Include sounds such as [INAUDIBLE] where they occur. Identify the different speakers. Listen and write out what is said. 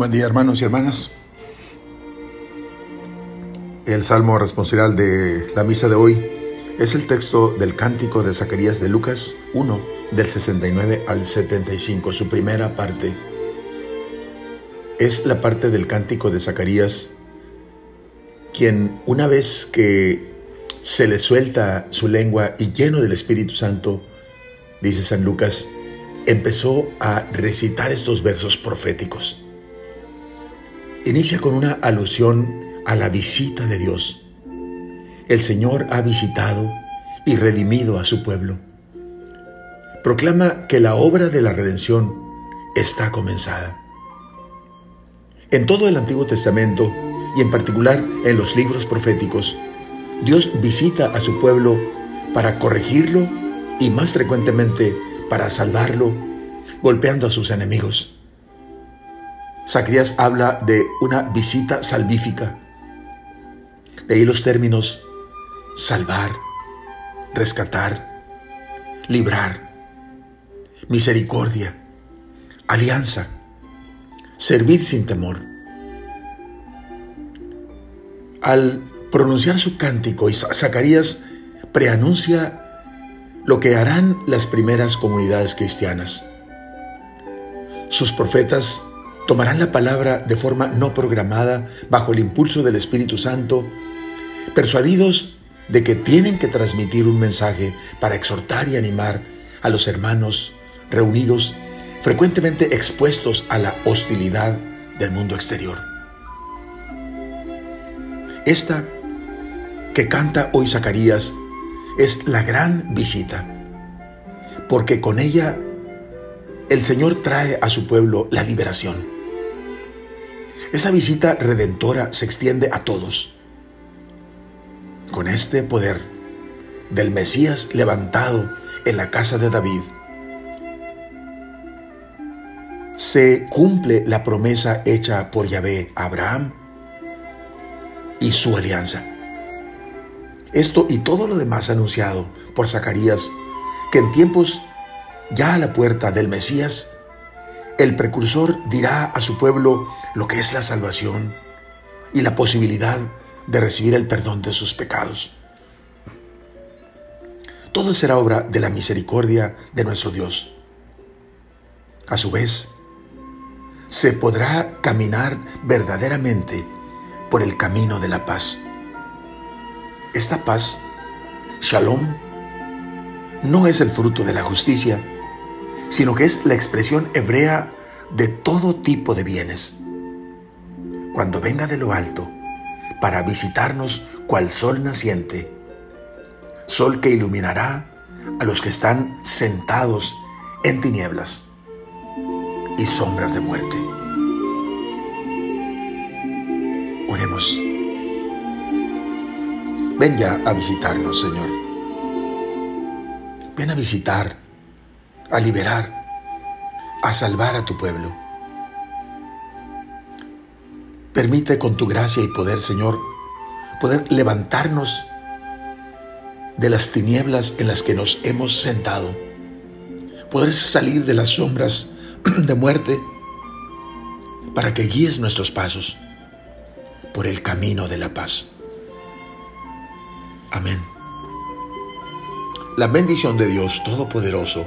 Speaker 1: Buen día hermanos y hermanas. El salmo responsorial de la misa de hoy es el texto del cántico de Zacarías de Lucas 1, del 69 al 75, su primera parte. Es la parte del cántico de Zacarías quien una vez que se le suelta su lengua y lleno del Espíritu Santo, dice San Lucas, empezó a recitar estos versos proféticos. Inicia con una alusión a la visita de Dios. El Señor ha visitado y redimido a su pueblo. Proclama que la obra de la redención está comenzada. En todo el Antiguo Testamento y en particular en los libros proféticos, Dios visita a su pueblo para corregirlo y más frecuentemente para salvarlo, golpeando a sus enemigos. Zacarías habla de una visita salvífica. De ahí los términos salvar, rescatar, librar, misericordia, alianza, servir sin temor. Al pronunciar su cántico, Zacarías preanuncia lo que harán las primeras comunidades cristianas. Sus profetas tomarán la palabra de forma no programada bajo el impulso del Espíritu Santo, persuadidos de que tienen que transmitir un mensaje para exhortar y animar a los hermanos reunidos, frecuentemente expuestos a la hostilidad del mundo exterior. Esta que canta hoy Zacarías es la gran visita, porque con ella el Señor trae a su pueblo la liberación. Esa visita redentora se extiende a todos. Con este poder del Mesías levantado en la casa de David, se cumple la promesa hecha por Yahvé a Abraham y su alianza. Esto y todo lo demás anunciado por Zacarías, que en tiempos ya a la puerta del Mesías, el precursor dirá a su pueblo lo que es la salvación y la posibilidad de recibir el perdón de sus pecados. Todo será obra de la misericordia de nuestro Dios. A su vez, se podrá caminar verdaderamente por el camino de la paz. Esta paz, shalom, no es el fruto de la justicia, sino que es la expresión hebrea de todo tipo de bienes. Cuando venga de lo alto para visitarnos cual sol naciente, sol que iluminará a los que están sentados en tinieblas y sombras de muerte. Oremos. Ven ya a visitarnos, Señor. Ven a visitar, a liberar, a salvar a tu pueblo. Permite con tu gracia y poder, Señor, poder levantarnos de las tinieblas en las que nos hemos sentado, poder salir de las sombras [CLEARS THROAT] de muerte para que guíes nuestros pasos por el camino de la paz. Amén. La bendición de Dios Todopoderoso,